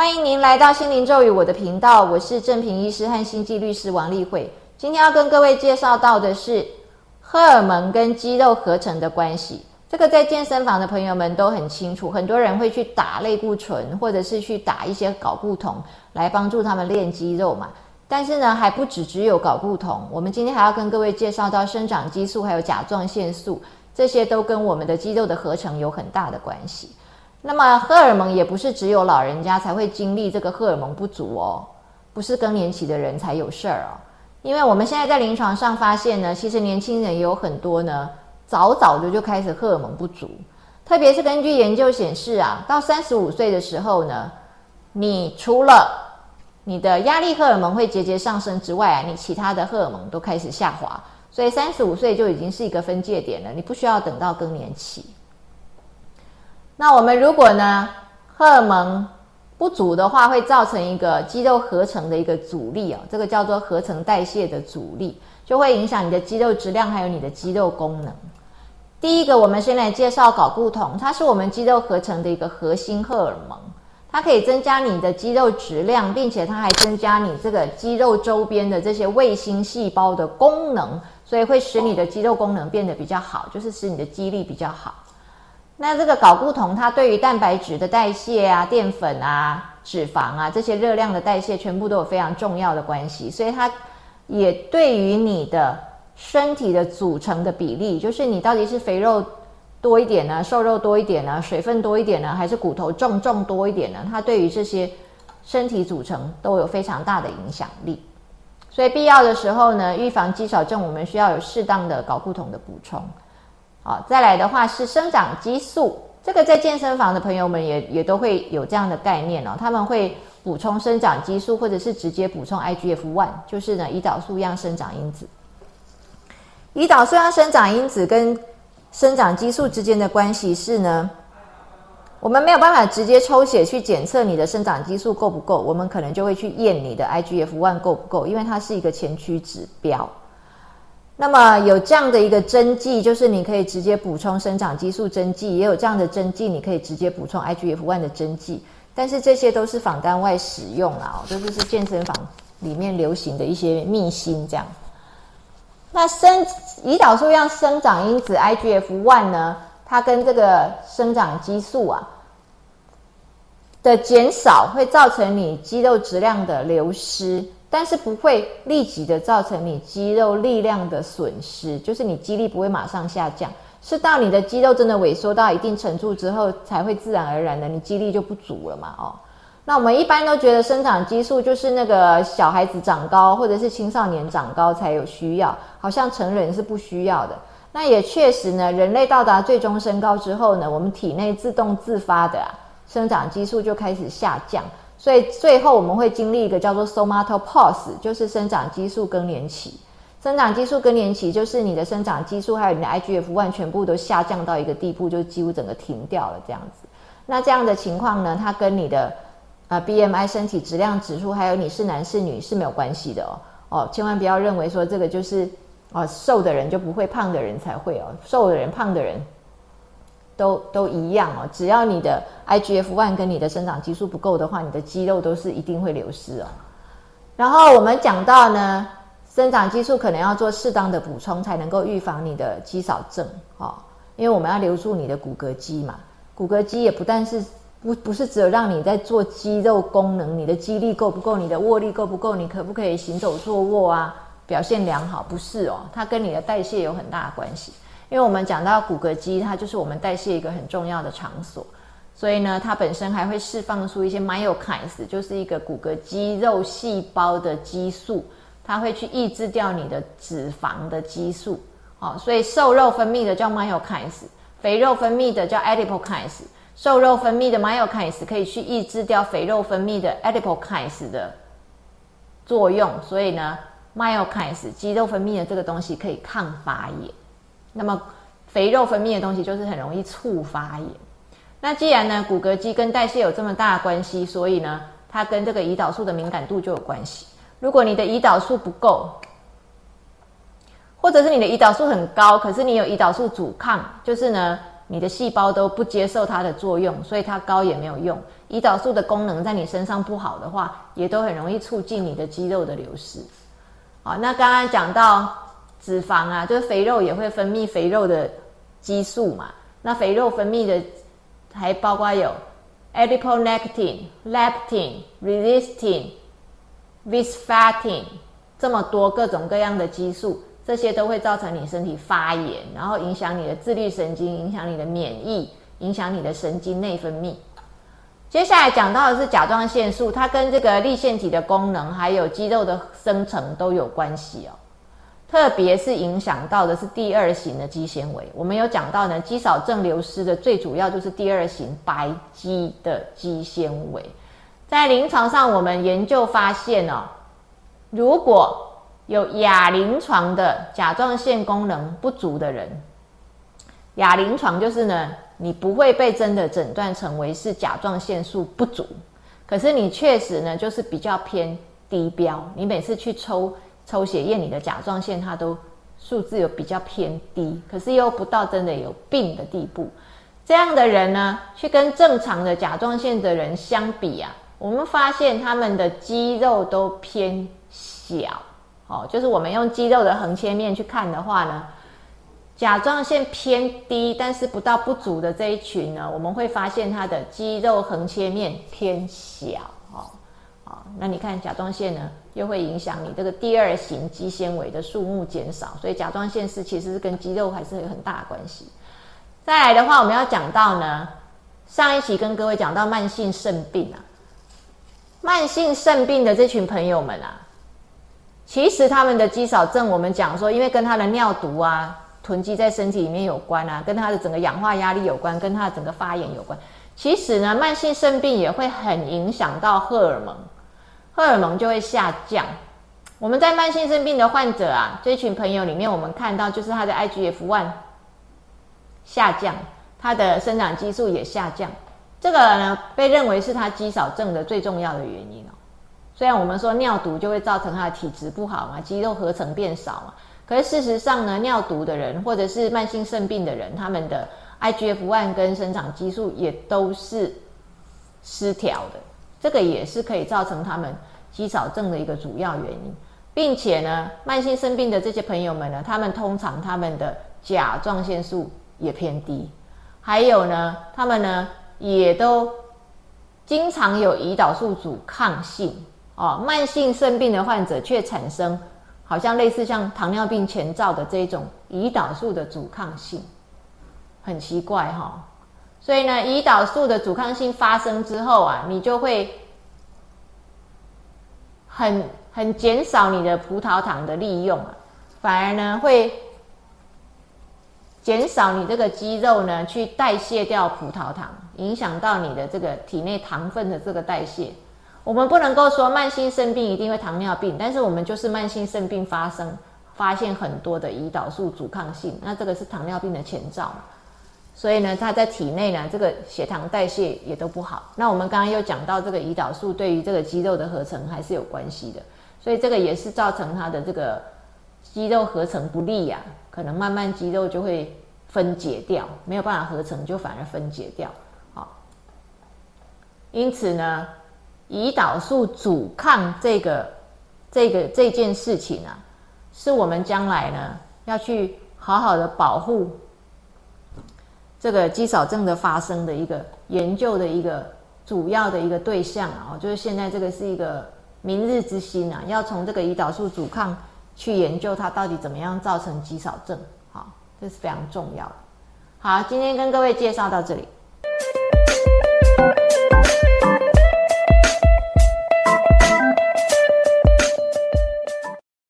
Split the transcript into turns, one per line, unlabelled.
欢迎您来到心灵咒语我的频道，我是正平医师和心悸律师王丽慧。今天要跟各位介绍到的是荷尔蒙跟肌肉合成的关系。这个在健身房的朋友们都很清楚，很多人会去打类固醇，或者是去打一些睾固酮来帮助他们练肌肉嘛。但是呢，还不止只有睾固酮，我们今天还要跟各位介绍到生长激素，还有甲状腺素，这些都跟我们的肌肉的合成有很大的关系。那么荷尔蒙也不是只有老人家才会经历这个荷尔蒙不足哦，不是更年期的人才有事儿哦。因为我们现在在临床上发现呢，其实年轻人也有很多呢，早早的就开始荷尔蒙不足。特别是根据研究显示啊，到三十五岁的时候呢，你除了你的压力荷尔蒙会节节上升之外啊，你其他的荷尔蒙都开始下滑。所以三十五岁就已经是一个分界点了，你不需要等到更年期。那我们如果呢，荷尔蒙不足的话，会造成一个肌肉合成的一个阻力哦，这个叫做合成代谢的阻力，就会影响你的肌肉质量，还有你的肌肉功能。第一个，我们先来介绍睾固酮，它是我们肌肉合成的一个核心荷尔蒙，它可以增加你的肌肉质量，并且它还增加你这个肌肉周边的这些卫星细胞的功能，所以会使你的肌肉功能变得比较好，就是使你的肌力比较好。那这个睾固酮，它对于蛋白质的代谢啊、淀粉啊、脂肪啊这些热量的代谢，全部都有非常重要的关系。所以它也对于你的身体的组成的比例，就是你到底是肥肉多一点呢，瘦肉多一点呢，水分多一点呢，还是骨头重重多一点呢？它对于这些身体组成都有非常大的影响力。所以必要的时候呢，预防肌少症，我们需要有适当的睾固酮的补充。好，再来的话是生长激素，这个在健身房的朋友们也也都会有这样的概念哦。他们会补充生长激素，或者是直接补充 IGF one，就是呢胰岛素样生长因子。胰岛素样生长因子跟生长激素之间的关系是呢，我们没有办法直接抽血去检测你的生长激素够不够，我们可能就会去验你的 IGF one 够不够，因为它是一个前驱指标。那么有这样的一个针剂，就是你可以直接补充生长激素针剂，也有这样的针剂，你可以直接补充 IGF one 的针剂。但是这些都是仿单外使用啦，这就是健身房里面流行的一些秘辛。这样，那生胰岛素样生长因子 IGF one 呢，它跟这个生长激素啊的减少，会造成你肌肉质量的流失。但是不会立即的造成你肌肉力量的损失，就是你肌力不会马上下降，是到你的肌肉真的萎缩到一定程度之后，才会自然而然的你肌力就不足了嘛？哦，那我们一般都觉得生长激素就是那个小孩子长高或者是青少年长高才有需要，好像成人是不需要的。那也确实呢，人类到达最终身高之后呢，我们体内自动自发的生长激素就开始下降。所以最后我们会经历一个叫做 somatopause，就是生长激素更年期。生长激素更年期就是你的生长激素还有你的 IGF one 全部都下降到一个地步，就几乎整个停掉了这样子。那这样的情况呢，它跟你的呃 BMI 身体质量指数还有你是男是女是没有关系的哦。哦，千万不要认为说这个就是哦瘦的人就不会胖的人才会哦，瘦的人胖的人。都都一样哦，只要你的 IGF-1 跟你的生长激素不够的话，你的肌肉都是一定会流失哦。然后我们讲到呢，生长激素可能要做适当的补充，才能够预防你的肌少症哦。因为我们要留住你的骨骼肌嘛，骨骼肌也不但是不不是只有让你在做肌肉功能，你的肌力够不够，你的握力够不够，你可不可以行走坐卧啊，表现良好，不是哦，它跟你的代谢有很大的关系。因为我们讲到骨骼肌，它就是我们代谢一个很重要的场所，所以呢，它本身还会释放出一些 myokines，就是一个骨骼肌肉细胞的激素，它会去抑制掉你的脂肪的激素。好，所以瘦肉分泌的叫 myokines，肥肉分泌的叫 adipokines。瘦肉分泌的 myokines 可以去抑制掉肥肉分泌的 adipokines 的作用，所以呢，myokines 肌肉分泌的这个东西可以抗发炎。那么肥肉分泌的东西就是很容易促发炎。那既然呢骨骼肌跟代谢有这么大的关系，所以呢它跟这个胰岛素的敏感度就有关系。如果你的胰岛素不够，或者是你的胰岛素很高，可是你有胰岛素阻抗，就是呢你的细胞都不接受它的作用，所以它高也没有用。胰岛素的功能在你身上不好的话，也都很容易促进你的肌肉的流失。好，那刚刚讲到脂肪啊，就是肥肉也会分泌肥肉的激素嘛。那肥肉分泌的还包括有 adiponectin、leptin、resistin、visfatin 这么多各种各样的激素。这些都会造成你身体发炎，然后影响你的自律神经，影响你的免疫，影响你的神经内分泌。接下来讲到的是甲状腺素，它跟这个立腺体的功能，还有肌肉的生成都有关系哦。特别是影响到的是第二型的肌纤维。我们有讲到呢，肌少症流失的最主要就是第二型白肌的肌纤维。在临床上，我们研究发现哦，如果有亚临床的甲状腺功能不足的人，亚临床就是呢，你不会被真的诊断成为是甲状腺素不足，可是你确实呢就是比较偏低标，你每次去抽抽血验你的甲状腺，它都数字有比较偏低，可是又不到真的有病的地步。这样的人呢，去跟正常的甲状腺的人相比啊，我们发现他们的肌肉都偏小。哦，就是我们用肌肉的横切面去看的话呢，甲状腺偏低，但是不到不足的这一群呢，我们会发现它的肌肉横切面偏小。那你看甲状腺呢，又会影响你这个第二型肌纤维的数目减少，所以甲状腺是其实是跟肌肉还是有很大的关系。再来的话，我们要讲到呢，上一期跟各位讲到慢性肾病啊，慢性肾病的这群朋友们啊。其实他们的肌少症，我们讲说，因为跟他的尿毒啊囤积在身体里面有关啊，跟他的整个氧化压力有关，跟他的整个发炎有关。其实呢，慢性肾病也会很影响到荷尔蒙，荷尔蒙就会下降。我们在慢性肾病的患者啊，这群朋友里面，我们看到就是他的 IGF one 下降，他的生长激素也下降，这个呢被认为是他肌少症的最重要的原因哦。虽然我们说尿毒就会造成他的体质不好嘛，肌肉合成变少嘛，可是事实上呢，尿毒的人或者是慢性肾病的人，他们的 IGF one 跟生长激素也都是失调的，这个也是可以造成他们肌少症的一个主要原因，并且呢，慢性肾病的这些朋友们呢，他们通常他们的甲状腺素也偏低，还有呢，他们呢也都经常有胰岛素阻抗性。哦，慢性肾病的患者却产生好像类似像糖尿病前兆的这种胰岛素的阻抗性，很奇怪哈。所以呢，胰岛素的阻抗性发生之后啊，你就会很很减少你的葡萄糖的利用啊，反而呢会减少你这个肌肉呢去代谢掉葡萄糖，影响到你的这个体内糖分的这个代谢。我们不能够说慢性肾病一定会糖尿病，但是我们就是慢性肾病发生，发现很多的胰岛素阻抗性，那这个是糖尿病的前兆。所以呢，它在体内呢，这个血糖代谢也都不好。那我们刚刚又讲到这个胰岛素对于这个肌肉的合成还是有关系的，所以这个也是造成它的这个肌肉合成不利呀，可能慢慢肌肉就会分解掉，没有办法合成，就反而分解掉。好，因此呢。胰岛素阻抗这个、这个这件事情啊，是我们将来呢要去好好的保护这个肌少症的发生的一个研究的一个主要的一个对象啊，就是现在这个是一个明日之星啊，要从这个胰岛素阻抗去研究它到底怎么样造成肌少症，好，这是非常重要的。好，今天跟各位介绍到这里。